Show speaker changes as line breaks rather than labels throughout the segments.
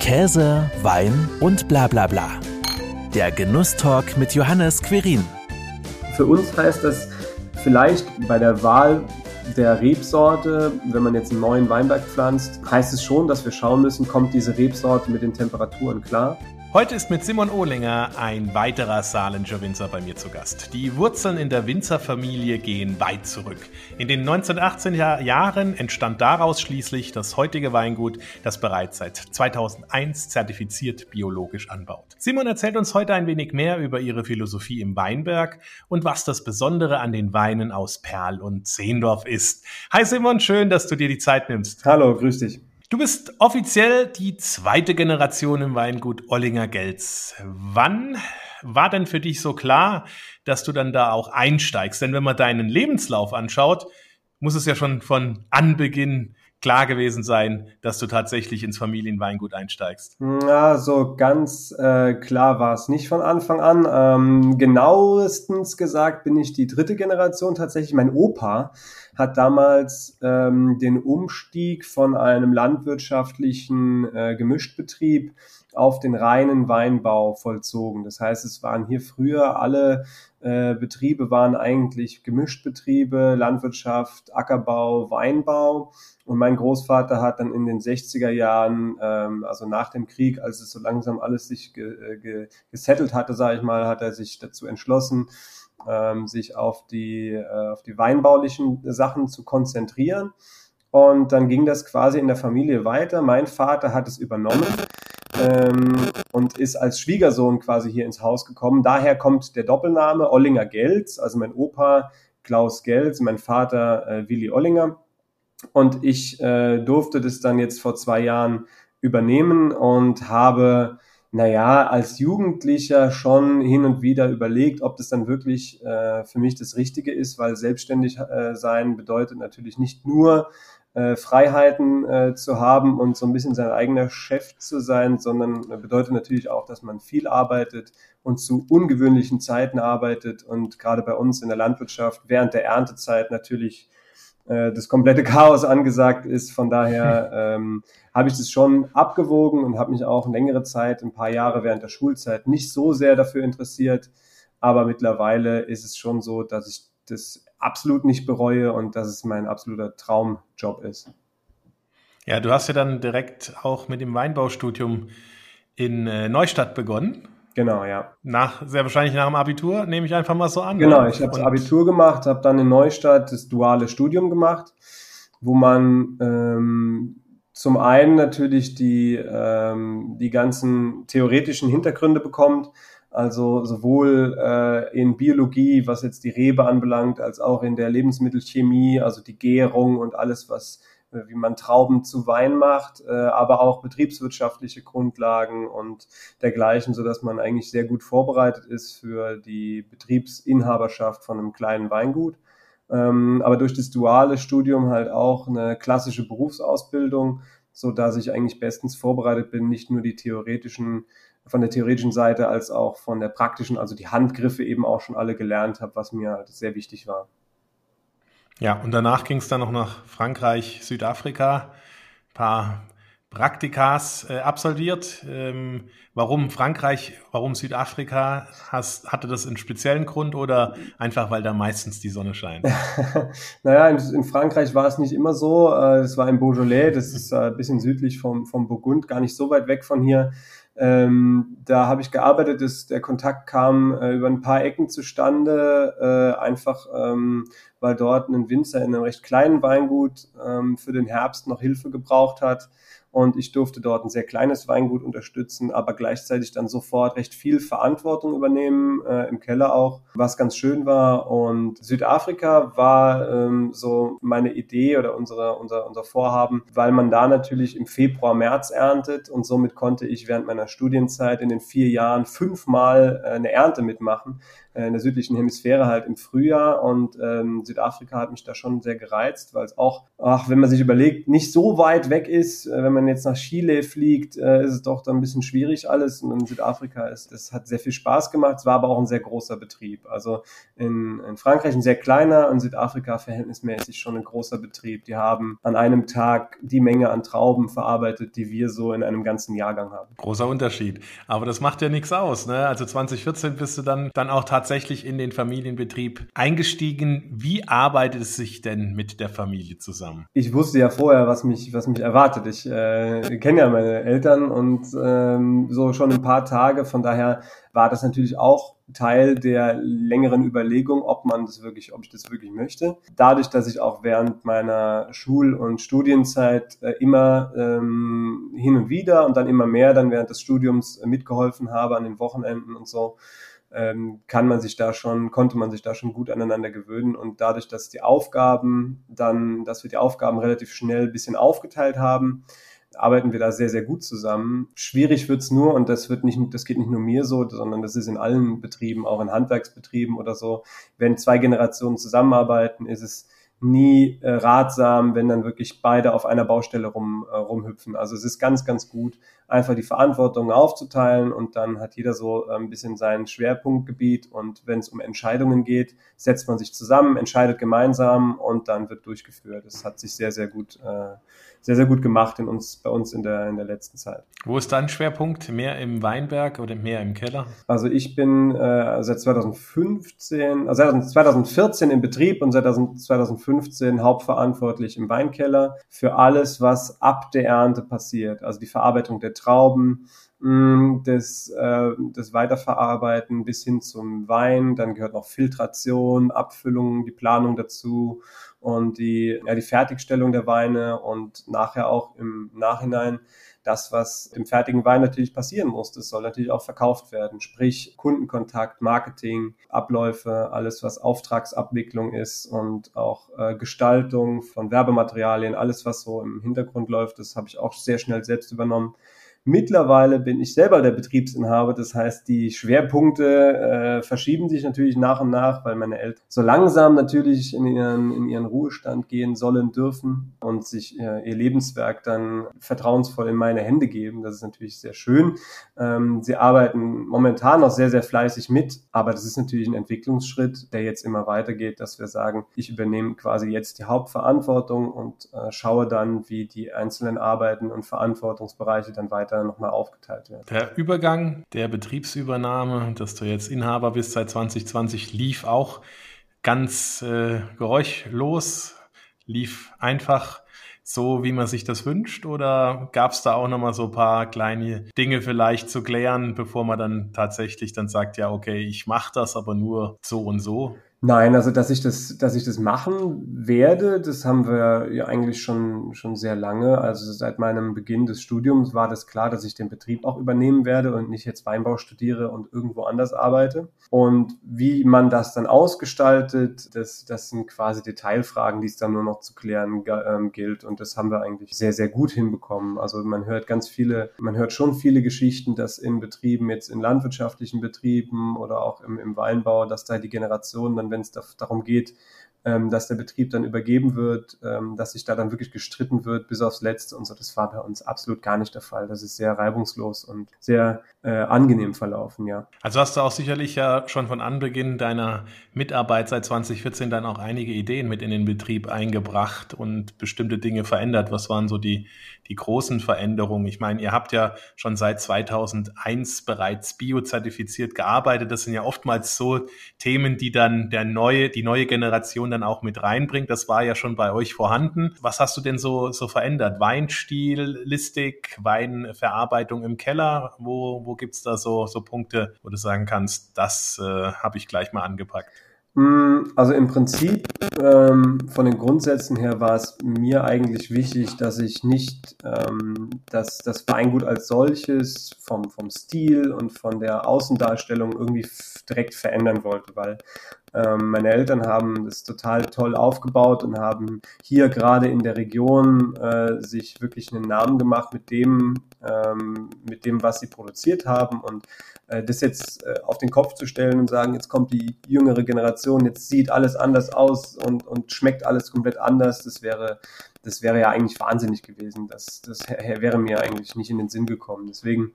Käse, Wein und bla bla bla. Der Genusstalk mit Johannes Querin.
Für uns heißt das vielleicht bei der Wahl der Rebsorte, wenn man jetzt einen neuen Weinberg pflanzt, heißt es schon, dass wir schauen müssen, kommt diese Rebsorte mit den Temperaturen klar.
Heute ist mit Simon Ohlinger ein weiterer Saarländischer Winzer bei mir zu Gast. Die Wurzeln in der Winzerfamilie gehen weit zurück. In den 1918er Jahren entstand daraus schließlich das heutige Weingut, das bereits seit 2001 zertifiziert biologisch anbaut. Simon erzählt uns heute ein wenig mehr über ihre Philosophie im Weinberg und was das Besondere an den Weinen aus Perl und Zehendorf ist. Hi Simon, schön, dass du dir die Zeit nimmst.
Hallo, grüß dich.
Du bist offiziell die zweite Generation im Weingut Ollinger Gelz. Wann war denn für dich so klar, dass du dann da auch einsteigst? Denn wenn man deinen Lebenslauf anschaut, muss es ja schon von Anbeginn klar gewesen sein, dass du tatsächlich ins Familienweingut einsteigst?
Ja, so ganz äh, klar war es nicht von Anfang an. Ähm, genauestens gesagt bin ich die dritte Generation tatsächlich. Mein Opa hat damals ähm, den Umstieg von einem landwirtschaftlichen äh, Gemischtbetrieb auf den reinen Weinbau vollzogen. Das heißt, es waren hier früher alle äh, Betriebe waren eigentlich Gemischtbetriebe, Landwirtschaft, Ackerbau, Weinbau. Und mein Großvater hat dann in den 60er Jahren, ähm, also nach dem Krieg, als es so langsam alles sich ge äh, ge gesettelt hatte, sage ich mal, hat er sich dazu entschlossen, ähm, sich auf die, äh, auf die weinbaulichen Sachen zu konzentrieren. Und dann ging das quasi in der Familie weiter. Mein Vater hat es übernommen ähm, und ist als Schwiegersohn quasi hier ins Haus gekommen. Daher kommt der Doppelname Ollinger Gelz, also mein Opa Klaus Gelz, mein Vater äh, Willi Ollinger. Und ich äh, durfte das dann jetzt vor zwei Jahren übernehmen und habe, naja, als Jugendlicher schon hin und wieder überlegt, ob das dann wirklich äh, für mich das Richtige ist, weil selbstständig äh, sein bedeutet natürlich nicht nur äh, Freiheiten äh, zu haben und so ein bisschen sein eigener Chef zu sein, sondern bedeutet natürlich auch, dass man viel arbeitet und zu ungewöhnlichen Zeiten arbeitet und gerade bei uns in der Landwirtschaft während der Erntezeit natürlich äh, das komplette Chaos angesagt ist. Von daher ähm, habe ich das schon abgewogen und habe mich auch längere Zeit, ein paar Jahre während der Schulzeit nicht so sehr dafür interessiert. Aber mittlerweile ist es schon so, dass ich das absolut nicht bereue und dass es mein absoluter Traumjob ist.
Ja, du hast ja dann direkt auch mit dem Weinbaustudium in äh, Neustadt begonnen.
Genau, ja.
Nach, sehr wahrscheinlich nach dem Abitur, nehme ich einfach mal so an.
Genau, ich habe das Abitur gemacht, habe dann in Neustadt das duale Studium gemacht, wo man ähm, zum einen natürlich die, ähm, die ganzen theoretischen Hintergründe bekommt, also sowohl äh, in Biologie, was jetzt die Rebe anbelangt, als auch in der Lebensmittelchemie, also die Gärung und alles, was wie man Trauben zu Wein macht, äh, aber auch betriebswirtschaftliche Grundlagen und dergleichen, so dass man eigentlich sehr gut vorbereitet ist für die Betriebsinhaberschaft von einem kleinen Weingut. Ähm, aber durch das duale Studium halt auch eine klassische Berufsausbildung, so dass ich eigentlich bestens vorbereitet bin, nicht nur die theoretischen von der theoretischen Seite als auch von der praktischen, also die Handgriffe eben auch schon alle gelernt habe, was mir halt sehr wichtig war.
Ja, und danach ging es dann noch nach Frankreich, Südafrika, ein paar Praktikas äh, absolviert. Ähm, warum Frankreich, warum Südafrika? Hast, hatte das einen speziellen Grund oder einfach, weil da meistens die Sonne scheint?
naja, in, in, Frankreich war es nicht immer so. Äh, es war in Beaujolais, das ist äh, ein bisschen südlich vom, vom Burgund, gar nicht so weit weg von hier. Ähm, da habe ich gearbeitet, das, der Kontakt kam äh, über ein paar Ecken zustande, äh, einfach ähm, weil dort ein Winzer in einem recht kleinen Weingut ähm, für den Herbst noch Hilfe gebraucht hat. Und ich durfte dort ein sehr kleines Weingut unterstützen, aber gleichzeitig dann sofort recht viel Verantwortung übernehmen, äh, im Keller auch, was ganz schön war. Und Südafrika war ähm, so meine Idee oder unsere, unser, unser Vorhaben, weil man da natürlich im Februar, März erntet. Und somit konnte ich während meiner Studienzeit in den vier Jahren fünfmal äh, eine Ernte mitmachen in der südlichen Hemisphäre halt im Frühjahr und ähm, Südafrika hat mich da schon sehr gereizt, weil es auch, ach, wenn man sich überlegt, nicht so weit weg ist, äh, wenn man jetzt nach Chile fliegt, äh, ist es doch dann ein bisschen schwierig alles. Und in Südafrika ist, es hat sehr viel Spaß gemacht. Es war aber auch ein sehr großer Betrieb. Also in, in Frankreich ein sehr kleiner, in Südafrika verhältnismäßig schon ein großer Betrieb. Die haben an einem Tag die Menge an Trauben verarbeitet, die wir so in einem ganzen Jahrgang haben.
Großer Unterschied. Aber das macht ja nichts aus. Ne? Also 2014 bist du dann, dann auch tatsächlich in den Familienbetrieb eingestiegen. Wie arbeitet es sich denn mit der Familie zusammen?
Ich wusste ja vorher, was mich, was mich erwartet. Ich äh, kenne ja meine Eltern und ähm, so schon ein paar Tage. Von daher war das natürlich auch Teil der längeren Überlegung, ob man das wirklich, ob ich das wirklich möchte. Dadurch, dass ich auch während meiner Schul- und Studienzeit äh, immer ähm, hin und wieder und dann immer mehr dann während des Studiums äh, mitgeholfen habe an den Wochenenden und so, ähm, kann man sich da schon, konnte man sich da schon gut aneinander gewöhnen und dadurch, dass die Aufgaben dann, dass wir die Aufgaben relativ schnell ein bisschen aufgeteilt haben, arbeiten wir da sehr, sehr gut zusammen. Schwierig wird's nur, und das wird nicht, das geht nicht nur mir so, sondern das ist in allen Betrieben, auch in Handwerksbetrieben oder so. Wenn zwei Generationen zusammenarbeiten, ist es nie äh, ratsam, wenn dann wirklich beide auf einer Baustelle rum, äh, rumhüpfen. Also es ist ganz, ganz gut, einfach die Verantwortung aufzuteilen und dann hat jeder so äh, ein bisschen sein Schwerpunktgebiet und wenn es um Entscheidungen geht, setzt man sich zusammen, entscheidet gemeinsam und dann wird durchgeführt. Das hat sich sehr, sehr gut äh, sehr, sehr gut gemacht in uns, bei uns in der, in der letzten Zeit.
Wo ist dein Schwerpunkt? Mehr im Weinberg oder mehr im Keller?
Also ich bin äh, seit 2015, also 2014 im Betrieb und seit 2015 hauptverantwortlich im Weinkeller für alles, was ab der Ernte passiert. Also die Verarbeitung der Trauben, mm, das, äh, das Weiterverarbeiten bis hin zum Wein. Dann gehört noch Filtration, Abfüllung, die Planung dazu und die, ja, die Fertigstellung der Weine und nachher auch im Nachhinein das, was im fertigen Wein natürlich passieren muss. Das soll natürlich auch verkauft werden. Sprich Kundenkontakt, Marketing, Abläufe, alles, was Auftragsabwicklung ist und auch äh, Gestaltung von Werbematerialien, alles, was so im Hintergrund läuft, das habe ich auch sehr schnell selbst übernommen. Mittlerweile bin ich selber der Betriebsinhaber, das heißt, die Schwerpunkte äh, verschieben sich natürlich nach und nach, weil meine Eltern so langsam natürlich in ihren, in ihren Ruhestand gehen sollen dürfen und sich äh, ihr Lebenswerk dann vertrauensvoll in meine Hände geben. Das ist natürlich sehr schön. Ähm, sie arbeiten momentan noch sehr, sehr fleißig mit, aber das ist natürlich ein Entwicklungsschritt, der jetzt immer weitergeht, dass wir sagen, ich übernehme quasi jetzt die Hauptverantwortung und äh, schaue dann, wie die einzelnen Arbeiten und Verantwortungsbereiche dann weiter weiter nochmal aufgeteilt werden.
Der Übergang der Betriebsübernahme, dass du jetzt Inhaber bist seit 2020, lief auch ganz äh, geräuschlos, lief einfach so, wie man sich das wünscht? Oder gab es da auch nochmal so ein paar kleine Dinge vielleicht zu klären, bevor man dann tatsächlich dann sagt, ja, okay, ich mache das, aber nur so und so?
Nein, also dass ich das, dass ich das machen werde, das haben wir ja eigentlich schon schon sehr lange. Also seit meinem Beginn des Studiums war das klar, dass ich den Betrieb auch übernehmen werde und nicht jetzt Weinbau studiere und irgendwo anders arbeite. Und wie man das dann ausgestaltet, das, das sind quasi Detailfragen, die es dann nur noch zu klären ähm, gilt. Und das haben wir eigentlich sehr, sehr gut hinbekommen. Also man hört ganz viele, man hört schon viele Geschichten, dass in Betrieben, jetzt in landwirtschaftlichen Betrieben oder auch im, im Weinbau, dass da die Generationen dann wenn es darum geht, ähm, dass der Betrieb dann übergeben wird, ähm, dass sich da dann wirklich gestritten wird bis aufs Letzte und so. Das war bei uns absolut gar nicht der Fall. Das ist sehr reibungslos und sehr äh, angenehm verlaufen, ja.
Also hast du auch sicherlich ja schon von Anbeginn deiner Mitarbeit seit 2014 dann auch einige Ideen mit in den Betrieb eingebracht und bestimmte Dinge verändert. Was waren so die, die großen Veränderungen? Ich meine, ihr habt ja schon seit 2001 bereits biozertifiziert gearbeitet. Das sind ja oftmals so Themen, die dann der neue, die neue Generation dann auch mit reinbringt. Das war ja schon bei euch vorhanden. Was hast du denn so, so verändert? Weinstil, Listik, Weinverarbeitung im Keller? Wo, wo gibt's da so, so Punkte, wo du sagen kannst, das äh, habe ich gleich mal angepackt?
Mm, also im Prinzip ähm, von den Grundsätzen her war es mir eigentlich wichtig, dass ich nicht ähm, dass das Weingut als solches vom, vom Stil und von der Außendarstellung irgendwie direkt verändern wollte, weil Ähm, meine Eltern haben das total toll aufgebaut und haben hier gerade in der Region äh, sich wirklich einen Namen gemacht mit dem, ähm, mit dem, was sie produziert haben und äh, das jetzt äh, auf den Kopf zu stellen und sagen, jetzt kommt die jüngere Generation, jetzt sieht alles anders aus und, und schmeckt alles komplett anders, das wäre, das wäre ja eigentlich wahnsinnig gewesen. Das, das wäre mir eigentlich nicht in den Sinn gekommen. Deswegen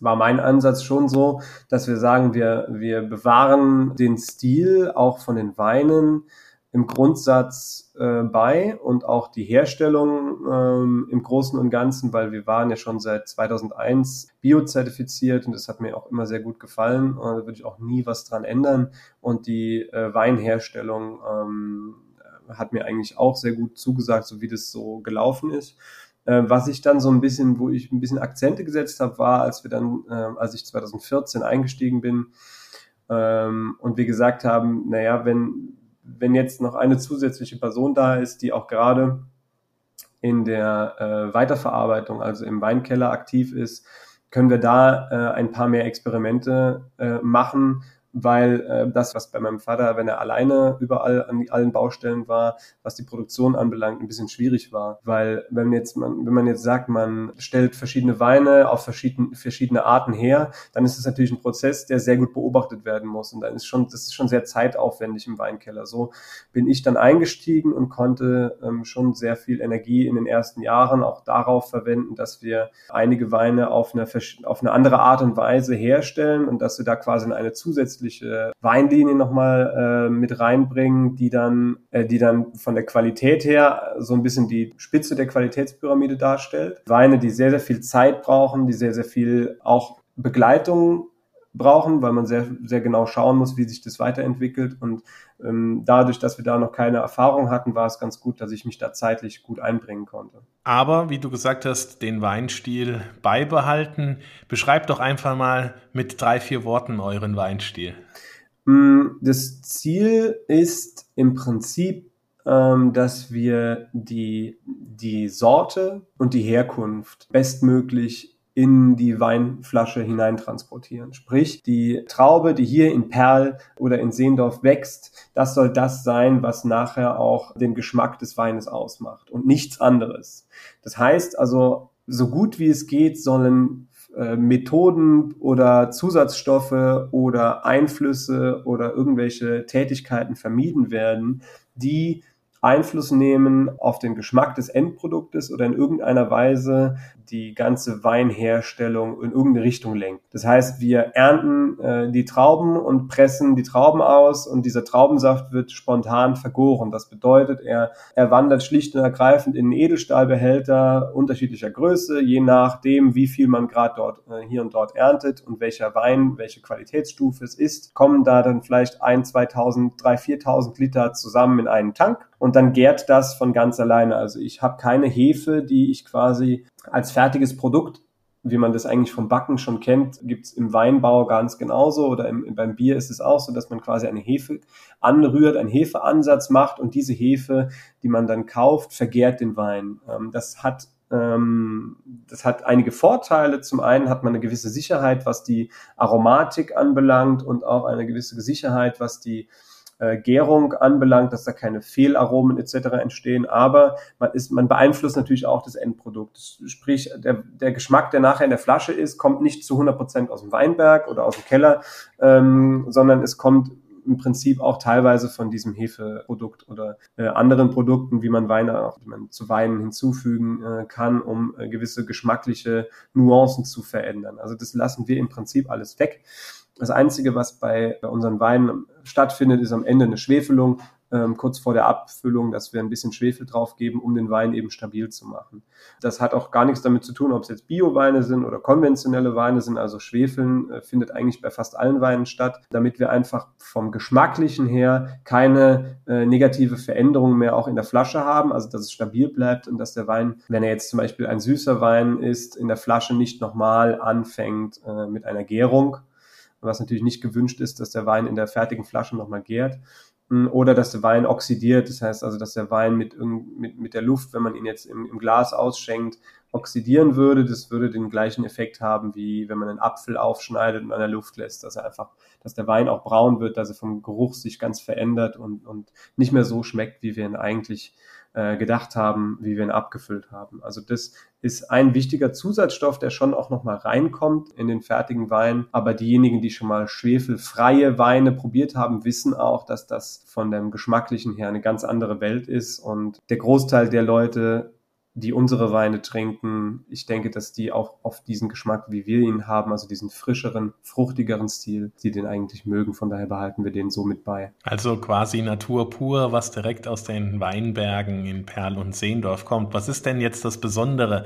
war mein Ansatz schon so, dass wir sagen, wir, wir bewahren den Stil auch von den Weinen im Grundsatz äh, bei und auch die Herstellung ähm, im Großen und Ganzen, weil wir waren ja schon seit 2001 biozertifiziert und das hat mir auch immer sehr gut gefallen und da würde ich auch nie was dran ändern und die äh, Weinherstellung ähm, hat mir eigentlich auch sehr gut zugesagt, so wie das so gelaufen ist. Äh, was ich dann so ein bisschen, wo ich ein bisschen Akzente gesetzt habe, war, als wir dann, äh, als ich 2014 eingestiegen bin ähm, und wir gesagt haben, naja, wenn, wenn jetzt noch eine zusätzliche Person da ist, die auch gerade in der äh, Weiterverarbeitung, also im Weinkeller aktiv ist, können wir da äh, ein paar mehr Experimente äh, machen, weil äh, das, was bei meinem Vater, wenn er alleine überall an allen Baustellen war, was die Produktion anbelangt, ein bisschen schwierig war. Weil wenn jetzt man, wenn man jetzt sagt, man stellt verschiedene Weine auf verschiedene, verschiedene Arten her, dann ist es natürlich ein Prozess, der sehr gut beobachtet werden muss. Und dann ist schon, das ist schon sehr zeitaufwendig im Weinkeller. So bin ich dann eingestiegen und konnte ähm, schon sehr viel Energie in den ersten Jahren auch darauf verwenden, dass wir einige Weine auf eine, auf eine andere Art und Weise herstellen und dass wir da quasi eine zusätzliche zusätzliche Weinlinie nochmal äh, mit reinbringen, die dann, äh, die dann von der Qualität her so ein bisschen die Spitze der Qualitätspyramide darstellt. Weine, die sehr, sehr viel Zeit brauchen, die sehr, sehr viel auch Begleitung brauchen, weil man sehr, sehr genau schauen muss, wie sich das weiterentwickelt. Und ähm, dadurch, dass wir da noch keine Erfahrung hatten, war es ganz gut, dass ich mich da zeitlich gut einbringen konnte.
Aber, wie du gesagt hast, den Weinstil beibehalten. Beschreib doch einfach mal mit drei, vier Worten euren Weinstil.
Mm, das Ziel ist im Prinzip, ähm, dass wir die, die Sorte und die Herkunft bestmöglich in die Weinflasche hineintransportieren. Sprich, die Traube, die hier in Perl oder in Seendorf wächst, das soll das sein, was nachher auch den Geschmack des Weines ausmacht und nichts anderes. Das heißt also, so gut wie es geht, sollen äh, Methoden oder Zusatzstoffe oder Einflüsse oder irgendwelche Tätigkeiten vermieden werden, die Einfluss nehmen auf den Geschmack des Endproduktes oder in irgendeiner Weise die ganze Weinherstellung in irgendeine Richtung lenkt. Das heißt, wir ernten äh, die Trauben und pressen die Trauben aus und dieser Traubensaft wird spontan vergoren. Das bedeutet, er, er wandert schlicht und ergreifend in Edelstahlbehälter unterschiedlicher Größe, je nachdem, wie viel man gerade dort äh, hier und dort erntet und welcher Wein, welche Qualitätsstufe es ist, kommen da dann vielleicht ein, 2000, 3, 4000 Liter zusammen in einen Tank und dann gärt das von ganz alleine. Also ich habe keine Hefe, die ich quasi als fertiges Produkt, wie man das eigentlich vom Backen schon kennt, gibt's im Weinbau ganz genauso oder im, beim Bier ist es auch so, dass man quasi eine Hefe anrührt, einen Hefeansatz macht und diese Hefe, die man dann kauft, vergärt den Wein. Ähm, das hat ähm, das hat einige Vorteile. Zum einen hat man eine gewisse Sicherheit, was die Aromatik anbelangt und auch eine gewisse Sicherheit, was die äh, Gärung anbelangt, dass da keine Fehlaromen etc. entstehen, aber man, ist, man beeinflusst natürlich auch das Endprodukt. Sprich, der, der Geschmack, der nachher in der Flasche ist, kommt nicht zu 100 Prozent aus dem Weinberg oder aus dem Keller, ähm, sondern es kommt im Prinzip auch teilweise von diesem Hefeprodukt oder äh, anderen Produkten, wie man Weine auch, man zu Weinen hinzufügen äh, kann, um äh, gewisse geschmackliche Nuancen zu verändern. Also das lassen wir im Prinzip alles weg. Das Einzige, was bei, bei unseren Weinen stattfindet, ist am Ende eine Schwefelung, ähm, kurz vor der Abfüllung, dass wir ein bisschen Schwefel draufgeben, um den Wein eben stabil zu machen. Das hat auch gar nichts damit zu tun, ob es jetzt Bio-Weine sind oder konventionelle Weine sind. Also Schwefeln äh, findet eigentlich bei fast allen Weinen statt, damit wir einfach vom Geschmacklichen her keine äh, negative Veränderung mehr auch in der Flasche haben, also dass es stabil bleibt und dass der Wein, wenn er jetzt zum Beispiel ein süßer Wein ist, in der Flasche nicht nochmal anfängt äh, mit einer Gärung, was natürlich nicht gewünscht ist, dass der Wein in der fertigen Flasche nochmal gärt hm, oder dass der Wein oxidiert, das heißt also, dass der Wein mit, mit, mit der Luft, wenn man ihn jetzt im, im Glas ausschenkt, oxidieren würde. Das würde den gleichen Effekt haben, wie wenn man einen Apfel aufschneidet und an der Luft lässt, dass er einfach, dass der Wein auch braun wird, dass er vom Geruch sich ganz verändert und, und nicht mehr so schmeckt, wie wir ihn eigentlich äh, gedacht haben, wie wir ihn abgefüllt haben. Also das ist ein wichtiger Zusatzstoff, der schon auch nochmal reinkommt in den fertigen Wein. Aber diejenigen, die schon mal schwefelfreie Weine probiert haben, wissen auch, dass das von dem geschmacklichen her eine ganz andere Welt ist. Und der Großteil der Leute die unsere Weine trinken, ich denke, dass die auch oft diesen Geschmack, wie wir ihn haben, also diesen frischeren, fruchtigeren Stil, die den eigentlich mögen. Von daher behalten wir den so mit bei.
Also quasi Natur pur, was direkt aus den Weinbergen in Perl und Seendorf kommt. Was ist denn jetzt das Besondere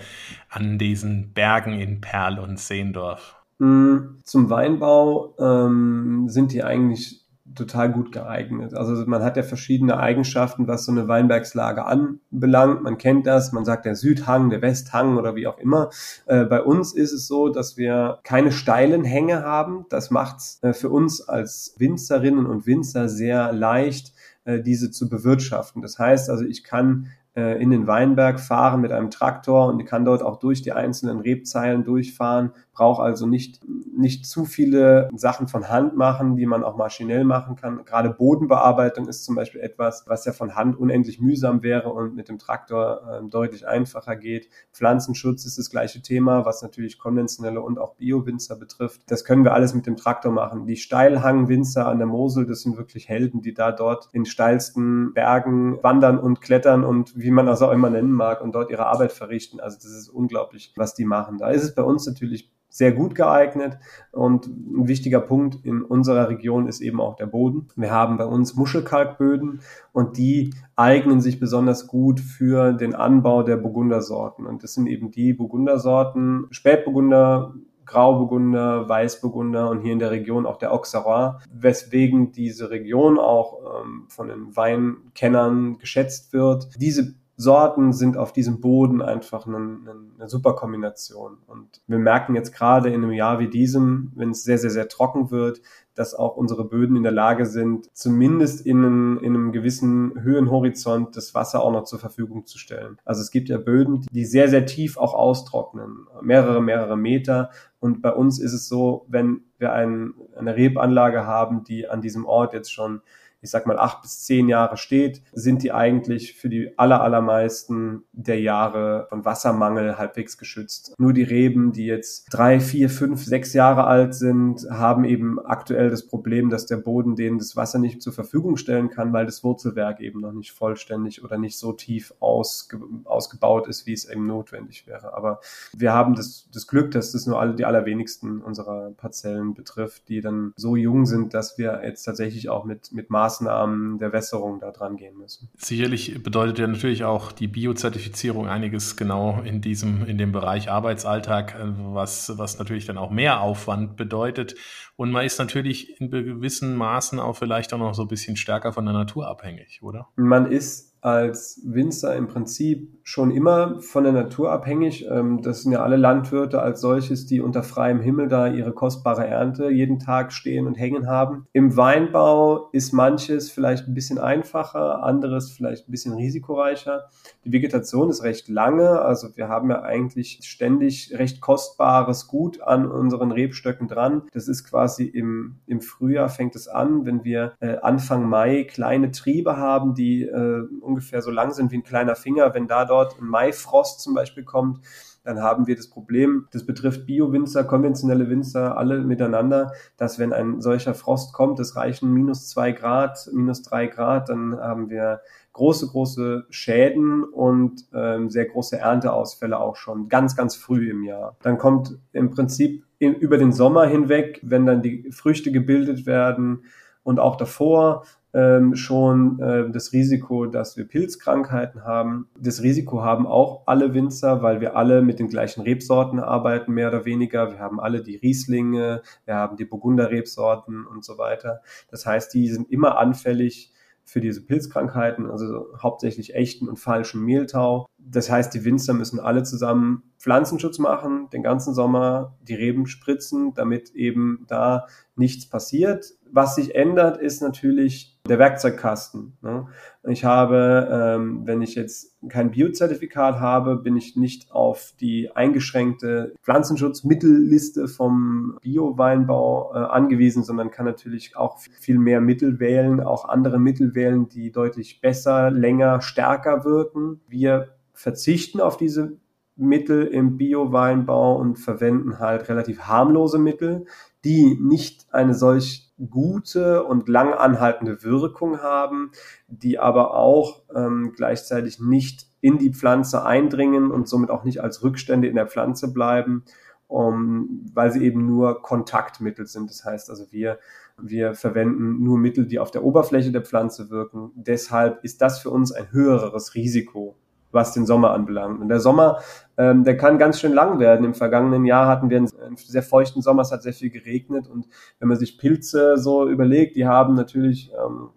an diesen Bergen in Perl und Seendorf?
Mm, zum Weinbau ähm, sind die eigentlich total gut geeignet. Also man hat ja verschiedene Eigenschaften, was so eine Weinbergslage anbelangt. Man kennt das, man sagt der Südhang, der Westhang oder wie auch immer. Äh, bei uns ist es so, dass wir keine steilen Hänge haben. Das macht es äh, für uns als Winzerinnen und Winzer sehr leicht, äh, diese zu bewirtschaften. Das heißt also, ich kann äh, in den Weinberg fahren mit einem Traktor und kann dort auch durch die einzelnen Rebzeilen durchfahren, brauche also nicht, nicht zu viele Sachen von Hand machen, die man auch maschinell machen kann. Gerade Bodenbearbeitung ist zum Beispiel etwas, was ja von Hand unendlich mühsam wäre und mit dem Traktor äh, deutlich einfacher geht. Pflanzenschutz ist das gleiche Thema, was natürlich konventionelle und auch Bio-Winzer betrifft. Das können wir alles mit dem Traktor machen. Die Steilhang-Winzer an der Mosel, das sind wirklich Helden, die da dort in steilsten Bergen wandern und klettern und wie man das auch immer nennen mag und dort ihre Arbeit verrichten. Also das ist unglaublich, was die machen. Da ist es bei uns natürlich sehr gut geeignet. Und ein wichtiger Punkt in unserer Region ist eben auch der Boden. Wir haben bei uns Muschelkalkböden und die eignen sich besonders gut für den Anbau der Burgundersorten. Und das sind eben die Burgundersorten, Spätburgunder, Grauburgunder, Weißburgunder und hier in der Region auch der Auxerrois, weswegen diese Region auch ähm, von den Weinkennern geschätzt wird. Diese Sorten sind auf diesem Boden einfach eine, eine, super Kombination. Und wir merken jetzt gerade in einem Jahr wie diesem, wenn es sehr, sehr, sehr trocken wird, dass auch unsere Böden in der Lage sind, zumindest in, in einem gewissen Höhenhorizont das Wasser auch noch zur Verfügung zu stellen. Also es gibt ja Böden, die sehr, sehr tief auch austrocknen, mehrere, mehrere Meter. Und bei uns ist es so, wenn wir ein, eine Rebanlage haben, die an diesem Ort jetzt schon ich sag mal, acht bis zehn Jahre steht, sind die eigentlich für die aller, allermeisten der Jahre von Wassermangel halbwegs geschützt. Nur die Reben, die jetzt drei, vier, fünf, sechs Jahre alt sind, haben eben aktuell das Problem, dass der Boden denen das Wasser nicht zur Verfügung stellen kann, weil das Wurzelwerk eben noch nicht vollständig oder nicht so tief ausge ausgebaut ist, wie es eben notwendig wäre. Aber wir haben das, das Glück, dass das nur alle die allerwenigsten unserer Parzellen betrifft, die dann so jung sind, dass wir jetzt tatsächlich auch mit, mit Maß Maßnahmen der Wässerung da dran gehen müssen.
Sicherlich bedeutet ja natürlich auch die Biozertifizierung einiges genau in diesem, in dem Bereich Arbeitsalltag, äh, was, was natürlich dann auch mehr Aufwand bedeutet. Und man ist natürlich in gewissen Maßen auch vielleicht auch noch so ein bisschen stärker von der Natur abhängig, oder?
Man ist als Winzer im Prinzip schon immer von der Natur abhängig. Ähm, das sind ja alle Landwirte als solches, die unter freiem Himmel da ihre kostbare Ernte jeden Tag stehen und hängen haben. Im Weinbau ist manches vielleicht ein bisschen einfacher, anderes vielleicht ein bisschen risikoreicher. Die Vegetation ist recht lange, also wir haben ja eigentlich ständig recht kostbares Gut an unseren Rebstöcken dran. Das ist quasi im, im Frühjahr fängt es an, wenn wir äh, Anfang Mai kleine Triebe haben, die äh, ungefähr so lang sind wie ein kleiner Finger. Wenn da dort ein Maifrost zum Beispiel kommt, dann haben wir das Problem, das betrifft Bio-Winzer, konventionelle Winzer, alle miteinander, dass wenn ein solcher Frost kommt, das reichen minus zwei Grad, minus drei Grad, dann haben wir große, große Schäden und ähm, sehr große Ernteausfälle auch schon ganz, ganz früh im Jahr. Dann kommt im Prinzip in, über den Sommer hinweg, wenn dann die Früchte gebildet werden und auch davor ähm, schon äh, das Risiko, dass wir Pilzkrankheiten haben. Das Risiko haben auch alle Winzer, weil wir alle mit den gleichen Rebsorten arbeiten, mehr oder weniger. Wir haben alle die Rieslinge, wir haben die Burgunder-Rebsorten und so weiter. Das heißt, die sind immer anfällig für diese Pilzkrankheiten, also hauptsächlich echten und falschen Mehltau. Das heißt, die Winzer müssen alle zusammen Pflanzenschutz machen, den ganzen Sommer die Reben spritzen, damit eben da nichts passiert. Was sich ändert, ist natürlich der Werkzeugkasten. Ne? Ich habe, ähm, wenn ich jetzt kein Biozertifikat habe, bin ich nicht auf die eingeschränkte Pflanzenschutzmittelliste vom Bio-Weinbau äh, angewiesen, sondern kann natürlich auch viel mehr Mittel wählen, auch andere Mittel wählen, die deutlich besser, länger, stärker wirken. Wir verzichten auf diese Mittel im Bio-Weinbau und verwenden halt relativ harmlose Mittel, die nicht eine solch gute und lang anhaltende Wirkung haben, die aber auch ähm, gleichzeitig nicht in die Pflanze eindringen und somit auch nicht als Rückstände in der Pflanze bleiben, um, weil sie eben nur Kontaktmittel sind. Das heißt also, wir, wir verwenden nur Mittel, die auf der Oberfläche der Pflanze wirken. Deshalb ist das für uns ein höheres Risiko was den Sommer anbelangt. Und der Sommer, ähm, der kann ganz schön lang werden. Im vergangenen Jahr hatten wir einen, sehr feuchten Sommer, es hat sehr viel geregnet und wenn man sich Pilze so überlegt, die haben natürlich, ähm,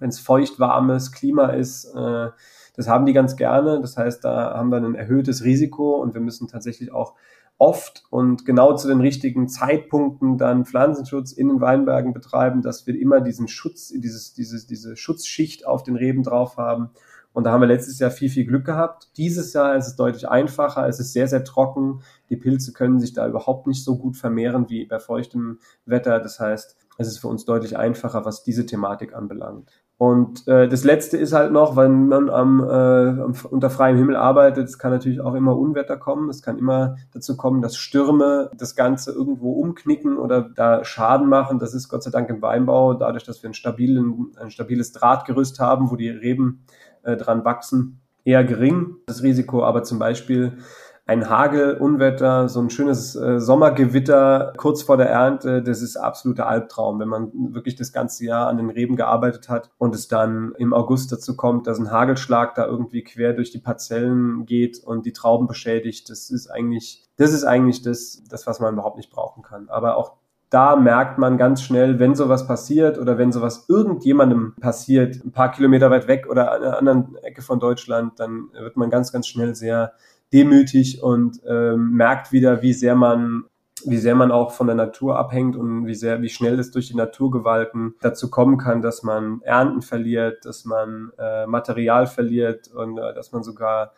wenn es feucht warmes Klima ist, äh, das haben die ganz gerne. Das heißt, da haben wir ein erhöhtes Risiko und wir müssen tatsächlich auch oft und genau zu den richtigen Zeitpunkten dann Pflanzenschutz in den Weinbergen betreiben, dass wir immer diesen Schutz, dieses, dieses, diese Schutzschicht auf den Reben drauf haben und da haben wir letztes Jahr viel, viel Glück gehabt. Dieses Jahr ist es deutlich einfacher. Es ist sehr, sehr trocken. Die Pilze können sich da überhaupt nicht so gut vermehren wie bei feuchtem Wetter. Das heißt, es ist für uns deutlich einfacher, was diese Thematik anbelangt. Und äh, das Letzte ist halt noch, wenn man am, äh, unter freiem Himmel arbeitet, es kann natürlich auch immer Unwetter kommen. Es kann immer dazu kommen, dass Stürme das Ganze irgendwo umknicken oder da Schaden machen. Das ist Gott sei Dank im Weinbau, dadurch, dass wir ein, stabilen, ein stabiles Drahtgerüst haben, wo die Reben äh, dran wachsen, eher gering, das Risiko, aber zum Beispiel ein Hagelunwetter, so ein schönes äh, Sommergewitter kurz vor der Ernte, das ist absoluter Albtraum, wenn man wirklich das ganze Jahr an den Reben gearbeitet hat und es dann im August dazu kommt, dass ein Hagelschlag da irgendwie quer durch die Parzellen geht und die Trauben beschädigt. Das ist eigentlich, das ist eigentlich das, das, was man überhaupt nicht brauchen kann. Aber auch da merkt man ganz schnell, wenn sowas passiert oder wenn sowas irgendjemandem passiert, ein paar Kilometer weit weg oder an einer anderen Ecke von Deutschland, dann wird man ganz, ganz schnell sehr demütig und ähm, merkt wieder, wie sehr man wie sehr man auch von der Natur abhängt und wie sehr, wie schnell es durch die Naturgewalten dazu kommen kann, dass man Ernten verliert, dass man äh, Material verliert und äh, dass man sogar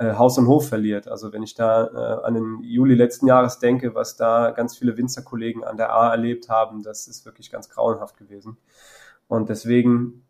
äh, Haus und Hof verliert. Also wenn ich da äh, an den Juli letzten Jahres denke, was da ganz viele Winzerkollegen an der A erlebt haben, das ist wirklich ganz grauenhaft gewesen. Und deswegen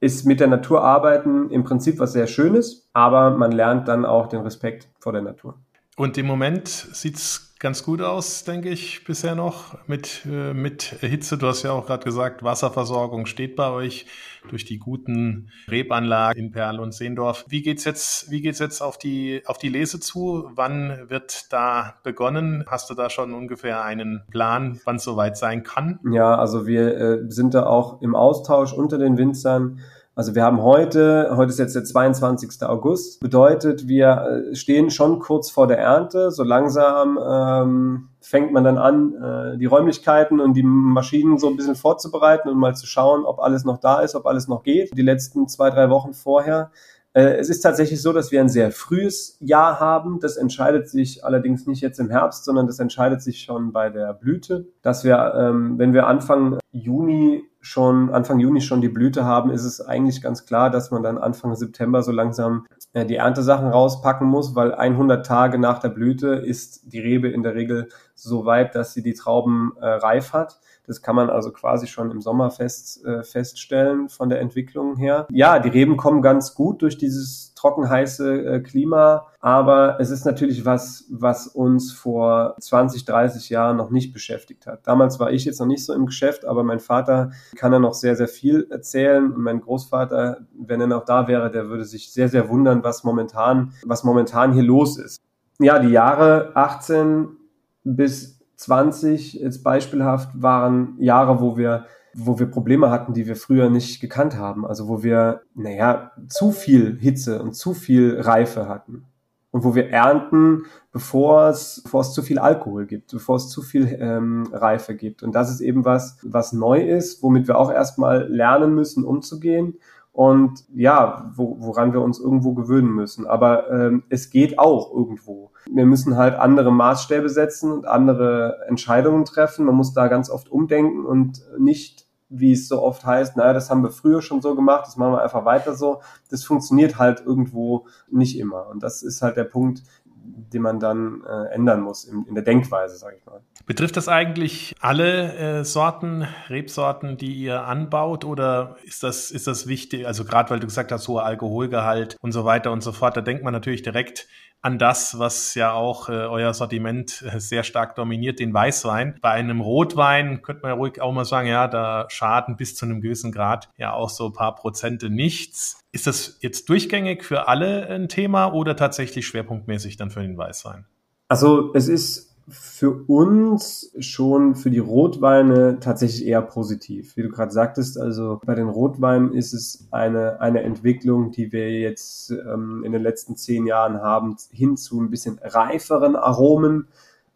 ist mit der Natur arbeiten im Prinzip was sehr Schönes, aber man lernt dann auch den Respekt vor der Natur.
Und im Moment sieht's ganz gut aus, denke ich, bisher noch mit, äh, mit Hitze. Du hast ja auch gerade gesagt, Wasserversorgung steht bei euch durch die guten Rebanlagen in Perl und Seendorf. Wie geht's jetzt, wie geht's jetzt auf die, auf die Lese zu? Wann wird da begonnen? Hast du da schon ungefähr einen Plan, wann es soweit sein kann?
Ja, also wir äh, sind da auch im Austausch unter den Winzern also wir haben heute, heute ist jetzt der 22. August, bedeutet, wir äh, stehen schon kurz vor der Ernte. So langsam ähm, fängt man dann an, äh, die Räumlichkeiten und die Maschinen so ein bisschen vorzubereiten und mal zu schauen, ob alles noch da ist, ob alles noch geht. Die letzten zwei, drei Wochen vorher äh, es ist tatsächlich so, dass wir ein sehr frühes Jahr haben. Das entscheidet sich allerdings nicht jetzt im Herbst, sondern das entscheidet sich schon bei der Blüte. Dass wir, ähm, wenn wir Anfang Juni schon, Anfang Juni schon die Blüte haben, ist es eigentlich ganz klar, dass man dann Anfang September so langsam äh, die Erntesachen rauspacken muss, weil 100 Tage nach der Blüte ist die Rebe in der Regel so weit, dass sie die Trauben äh, reif hat. Das kann man also quasi schon im Sommer fest, äh, feststellen von der Entwicklung her. Ja, die Reben kommen ganz gut durch dieses trockenheiße äh, Klima, aber es ist natürlich was, was uns vor 20, 30 Jahren noch nicht beschäftigt hat. Damals war ich jetzt noch nicht so im Geschäft, aber mein Vater kann da noch sehr, sehr viel erzählen und mein Großvater, wenn er noch da wäre, der würde sich sehr, sehr wundern, was momentan, was momentan hier los ist. Ja, die Jahre 18 bis 20 jetzt beispielhaft waren Jahre, wo wir wo wir Probleme hatten, die wir früher nicht gekannt haben. Also wo wir, naja, zu viel Hitze und zu viel Reife hatten. Und wo wir ernten, bevor es, bevor es zu viel Alkohol gibt, bevor es zu viel ähm, Reife gibt. Und das ist eben was, was neu ist, womit wir auch erstmal lernen müssen, umzugehen und ja, wo, woran wir uns irgendwo gewöhnen müssen. Aber ähm, es geht auch irgendwo. Wir müssen halt andere Maßstäbe setzen und andere Entscheidungen treffen. Man muss da ganz oft umdenken und nicht wie es so oft heißt, naja, das haben wir früher schon so gemacht, das machen wir einfach weiter so. Das funktioniert halt irgendwo nicht immer. Und das ist halt der Punkt, den man dann äh, ändern muss in, in der Denkweise, sage ich mal.
Betrifft das eigentlich alle äh, Sorten, Rebsorten, die ihr anbaut oder ist das, ist das wichtig? Also gerade weil du gesagt hast, hoher Alkoholgehalt und so weiter und so fort, da denkt man natürlich direkt an das, was ja auch äh, euer Sortiment äh, sehr stark dominiert, den Weißwein. Bei einem Rotwein könnte man ja ruhig auch mal sagen, ja, da schaden bis zu einem gewissen Grad ja auch so ein paar Prozente nichts. Ist das jetzt durchgängig für alle ein Thema oder tatsächlich schwerpunktmäßig dann für den Weißwein?
Also es ist für uns schon für die Rotweine tatsächlich eher positiv. Wie du gerade sagtest, also bei den Rotweinen ist es eine, eine Entwicklung, die wir jetzt ähm, in den letzten zehn Jahren haben, hin zu ein bisschen reiferen Aromen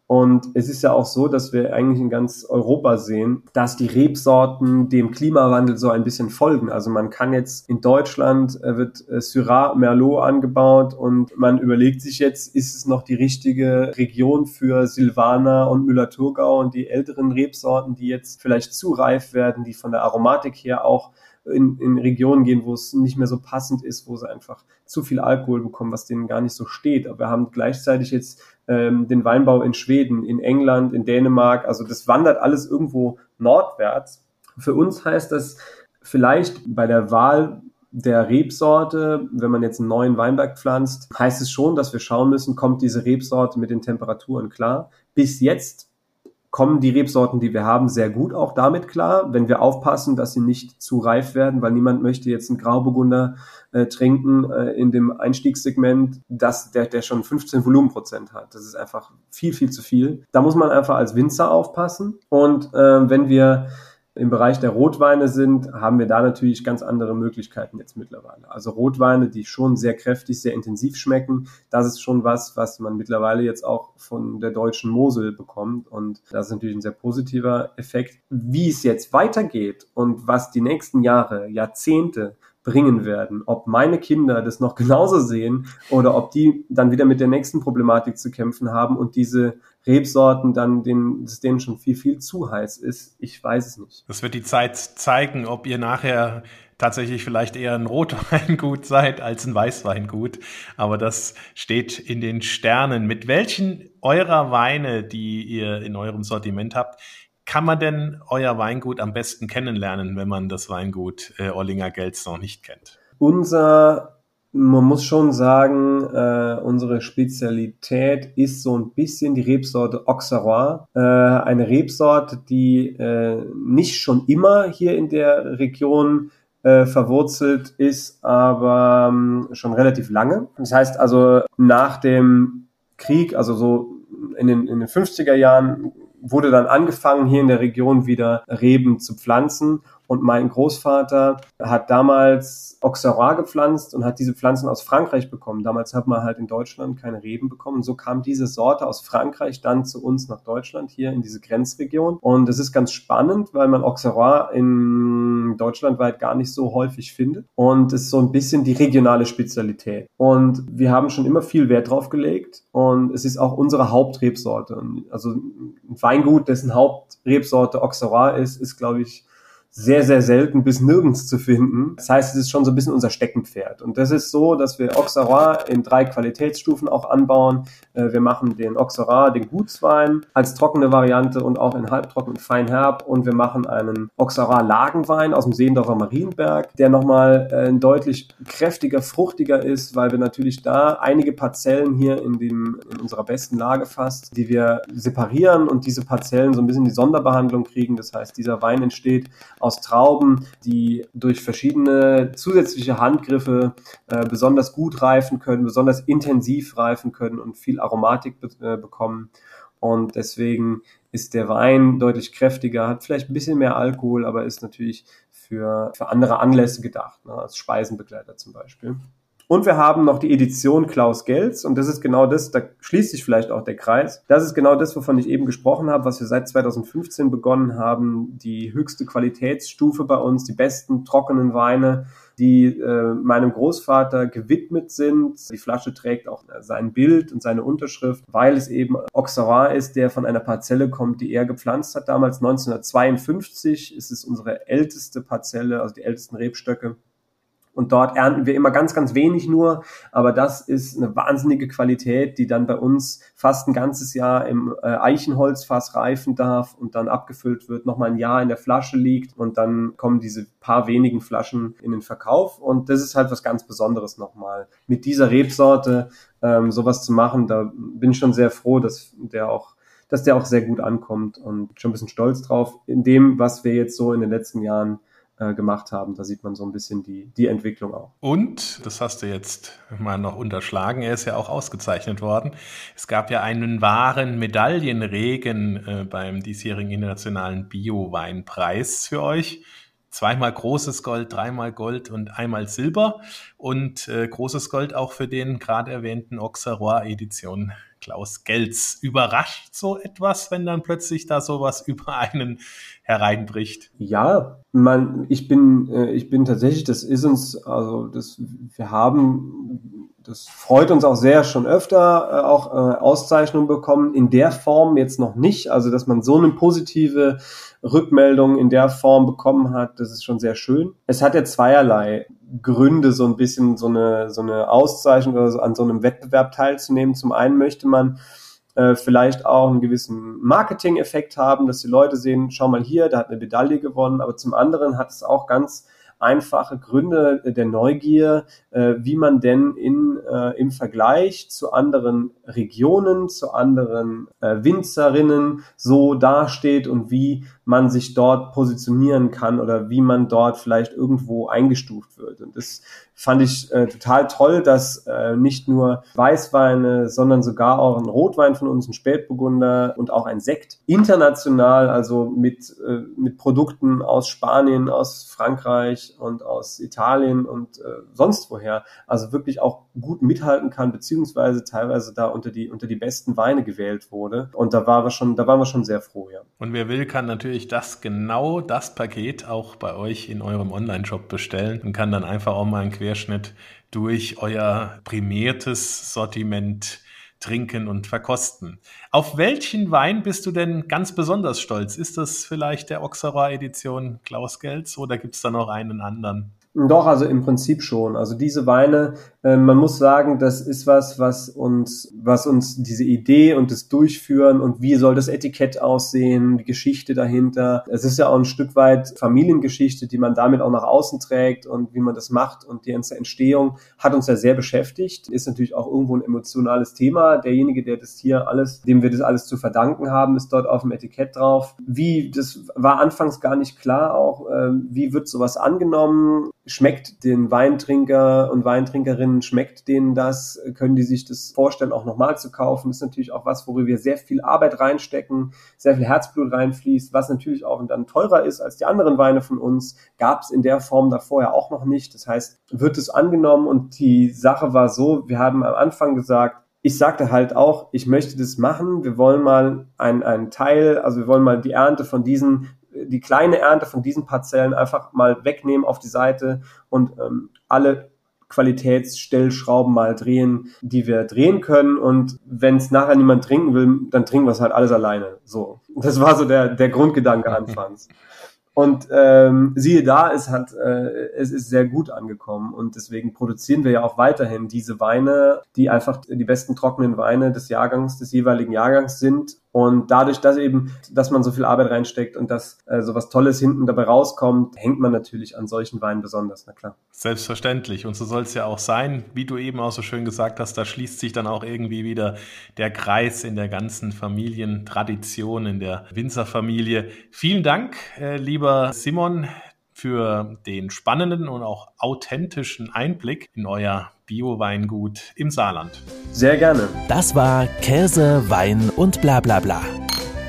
und es ist ja auch so, dass wir eigentlich in ganz Europa sehen, dass die Rebsorten dem Klimawandel so ein bisschen folgen. Also man kann jetzt in Deutschland äh, wird äh, Syrah Merlot angebaut und man überlegt sich jetzt, ist es noch die richtige Region für Silvaner und Müller-Thurgau und die älteren Rebsorten, die jetzt vielleicht zu reif werden, die von der Aromatik her auch in, in Regionen gehen, wo es nicht mehr so passend ist, wo sie einfach zu viel Alkohol bekommen, was denen gar nicht so steht. Aber wir haben gleichzeitig jetzt ähm, den Weinbau in Schweden, in England, in Dänemark. Also das wandert alles irgendwo nordwärts. Für uns heißt das vielleicht bei der Wahl der Rebsorte, wenn man jetzt einen neuen Weinberg pflanzt, heißt es schon, dass wir schauen müssen, kommt diese Rebsorte mit den Temperaturen klar. Bis jetzt kommen die Rebsorten, die wir haben, sehr gut auch damit klar, wenn wir aufpassen, dass sie nicht zu reif werden, weil niemand möchte jetzt einen Grauburgunder äh, trinken äh, in dem Einstiegssegment, das, der, der schon 15 Volumenprozent hat. Das ist einfach viel, viel zu viel. Da muss man einfach als Winzer aufpassen. Und äh, wenn wir im Bereich der Rotweine sind, haben wir da natürlich ganz andere Möglichkeiten jetzt mittlerweile. Also Rotweine, die schon sehr kräftig, sehr intensiv schmecken, das ist schon was, was man mittlerweile jetzt auch von der deutschen Mosel bekommt. Und das ist natürlich ein sehr positiver Effekt. Wie es jetzt weitergeht und was die nächsten Jahre, Jahrzehnte bringen werden. Ob meine Kinder das noch genauso sehen oder ob die dann wieder mit der nächsten Problematik zu kämpfen haben und diese Rebsorten dann denen, es denen schon viel, viel zu heiß ist. Ich weiß es nicht.
Das wird die Zeit zeigen, ob ihr nachher tatsächlich vielleicht eher ein Rotweingut seid als ein Weißweingut. Aber das steht in den Sternen. Mit welchen eurer Weine, die ihr in eurem Sortiment habt, kann man denn euer Weingut am besten kennenlernen, wenn man das Weingut äh, Orlinger Gelz noch nicht kennt?
Unser, man muss schon sagen, äh, unsere Spezialität ist so ein bisschen die Rebsorte Auxerrois. Äh, eine Rebsorte, die äh, nicht schon immer hier in der Region äh, verwurzelt ist, aber ähm, schon relativ lange. Das heißt also, nach dem Krieg, also so in den, in den 50er Jahren wurde dann angefangen, hier in der Region wieder Reben zu pflanzen. Und mein Großvater hat damals Auxerrois gepflanzt und hat diese Pflanzen aus Frankreich bekommen. Damals hat man halt in Deutschland keine Reben bekommen. Und so kam diese Sorte aus Frankreich dann zu uns nach Deutschland, hier in diese Grenzregion. Und es ist ganz spannend, weil man Auxerrois in Deutschland weit gar nicht so häufig findet. Und es ist so ein bisschen die regionale Spezialität. Und wir haben schon immer viel Wert drauf gelegt. Und es ist auch unsere Hauptrebsorte. Also ein Weingut, dessen Hauptrebsorte Auxerrois ist, ist, glaube ich, sehr, sehr selten bis nirgends zu finden. Das heißt, es ist schon so ein bisschen unser Steckenpferd. Und das ist so, dass wir Auxerrois in drei Qualitätsstufen auch anbauen. Äh, wir machen den Auxerrois, den Gutswein, als trockene Variante und auch in halbtrocken und feinherb. Und wir machen einen Auxerrois Lagenwein aus dem Seendorfer Marienberg, der nochmal äh, deutlich kräftiger, fruchtiger ist, weil wir natürlich da einige Parzellen hier in, dem, in unserer besten Lage fast, die wir separieren und diese Parzellen so ein bisschen die Sonderbehandlung kriegen. Das heißt, dieser Wein entsteht aus Trauben, die durch verschiedene zusätzliche Handgriffe äh, besonders gut reifen können, besonders intensiv reifen können und viel Aromatik be äh, bekommen. Und deswegen ist der Wein deutlich kräftiger, hat vielleicht ein bisschen mehr Alkohol, aber ist natürlich für, für andere Anlässe gedacht, ne, als Speisenbegleiter zum Beispiel. Und wir haben noch die Edition Klaus Gelz und das ist genau das, da schließt sich vielleicht auch der Kreis. Das ist genau das, wovon ich eben gesprochen habe, was wir seit 2015 begonnen haben. Die höchste Qualitätsstufe bei uns, die besten trockenen Weine, die äh, meinem Großvater gewidmet sind. Die Flasche trägt auch sein Bild und seine Unterschrift, weil es eben Auxerrois ist, der von einer Parzelle kommt, die er gepflanzt hat. Damals 1952 ist es unsere älteste Parzelle, also die ältesten Rebstöcke. Und dort ernten wir immer ganz, ganz wenig nur. Aber das ist eine wahnsinnige Qualität, die dann bei uns fast ein ganzes Jahr im äh, Eichenholzfass reifen darf und dann abgefüllt wird, nochmal ein Jahr in der Flasche liegt und dann kommen diese paar wenigen Flaschen in den Verkauf. Und das ist halt was ganz Besonderes nochmal. Mit dieser Rebsorte ähm, sowas zu machen, da bin ich schon sehr froh, dass der auch dass der auch sehr gut ankommt und schon ein bisschen stolz drauf in dem, was wir jetzt so in den letzten Jahren äh, gemacht haben. Da sieht man so ein bisschen die, die Entwicklung auch.
Und, das hast du jetzt mal noch unterschlagen, er ist ja auch ausgezeichnet worden. Es gab ja einen wahren Medaillenregen äh, beim diesjährigen internationalen Bio-Weinpreis für euch zweimal großes Gold, dreimal Gold und einmal Silber und äh, großes Gold auch für den gerade erwähnten Auxerrois Edition Klaus Gelz. Überrascht so etwas, wenn dann plötzlich da sowas über einen hereinbricht?
Ja, man, ich bin, äh, ich bin tatsächlich, das ist uns, also das, wir haben, das freut uns auch sehr, schon öfter äh, auch äh, Auszeichnungen bekommen, in der Form jetzt noch nicht, also dass man so eine positive Rückmeldung in der Form bekommen hat, das ist schon sehr schön. Es hat ja zweierlei Gründe, so ein bisschen so eine, so eine Auszeichnung oder so an so einem Wettbewerb teilzunehmen. Zum einen möchte man äh, vielleicht auch einen gewissen Marketing-Effekt haben, dass die Leute sehen, schau mal hier, der hat eine Medaille gewonnen, aber zum anderen hat es auch ganz einfache Gründe der Neugier, äh, wie man denn in, äh, im Vergleich zu anderen Regionen, zu anderen äh, Winzerinnen so dasteht und wie man sich dort positionieren kann oder wie man dort vielleicht irgendwo eingestuft wird. Und das fand ich äh, total toll, dass äh, nicht nur Weißweine, sondern sogar auch ein Rotwein von uns, ein Spätburgunder und auch ein Sekt international, also mit, äh, mit Produkten aus Spanien, aus Frankreich und aus Italien und äh, sonst woher, also wirklich auch gut mithalten kann, beziehungsweise teilweise da unter die, unter die besten Weine gewählt wurde. Und da waren wir schon, da waren wir schon sehr froh, ja.
Und wer will, kann natürlich das genau das Paket auch bei euch in eurem Online-Shop bestellen und kann dann einfach auch mal einen Querschnitt durch euer prämiertes Sortiment trinken und verkosten. Auf welchen Wein bist du denn ganz besonders stolz? Ist das vielleicht der Auxerrois Edition Klaus Gelz oder gibt es da noch einen anderen?
Doch, also im Prinzip schon. Also diese Weine, äh, man muss sagen, das ist was, was uns, was uns diese Idee und das Durchführen und wie soll das Etikett aussehen, die Geschichte dahinter. Es ist ja auch ein Stück weit Familiengeschichte, die man damit auch nach außen trägt und wie man das macht und die ganze Entstehung hat uns ja sehr beschäftigt. Ist natürlich auch irgendwo ein emotionales Thema. Derjenige, der das hier alles, dem wir das alles zu verdanken haben, ist dort auf dem Etikett drauf. Wie, das war anfangs gar nicht klar auch, äh, wie wird sowas angenommen? Schmeckt den Weintrinker und Weintrinkerinnen, schmeckt denen das, können die sich das vorstellen, auch nochmal zu kaufen. Ist natürlich auch was, worüber wir sehr viel Arbeit reinstecken, sehr viel Herzblut reinfließt, was natürlich auch dann teurer ist als die anderen Weine von uns, gab es in der Form davor ja auch noch nicht. Das heißt, wird es angenommen und die Sache war so, wir haben am Anfang gesagt, ich sagte halt auch, ich möchte das machen. Wir wollen mal einen Teil, also wir wollen mal die Ernte von diesen die kleine Ernte von diesen Parzellen einfach mal wegnehmen auf die Seite und ähm, alle Qualitätsstellschrauben mal drehen, die wir drehen können. Und wenn es nachher niemand trinken will, dann trinken wir es halt alles alleine. So. Das war so der, der Grundgedanke anfangs. Und ähm, siehe da, es hat, äh, es ist sehr gut angekommen und deswegen produzieren wir ja auch weiterhin diese Weine, die einfach die besten trockenen Weine des Jahrgangs, des jeweiligen Jahrgangs sind und dadurch, dass eben, dass man so viel Arbeit reinsteckt und dass äh, so was Tolles hinten dabei rauskommt, hängt man natürlich an solchen Weinen besonders, na klar.
Selbstverständlich. Und so soll es ja auch sein. Wie du eben auch so schön gesagt hast, da schließt sich dann auch irgendwie wieder der Kreis in der ganzen Familientradition, in der Winzerfamilie. Vielen Dank, äh, lieber Simon, für den spannenden und auch authentischen Einblick in euer Bio-Weingut im Saarland.
Sehr gerne.
Das war Käse, Wein und bla bla bla.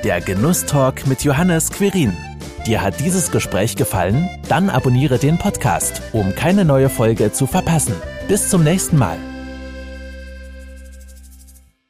Der Genusstalk mit Johannes Quirin. Dir hat dieses Gespräch gefallen? Dann abonniere den Podcast, um keine neue Folge zu verpassen. Bis zum nächsten Mal.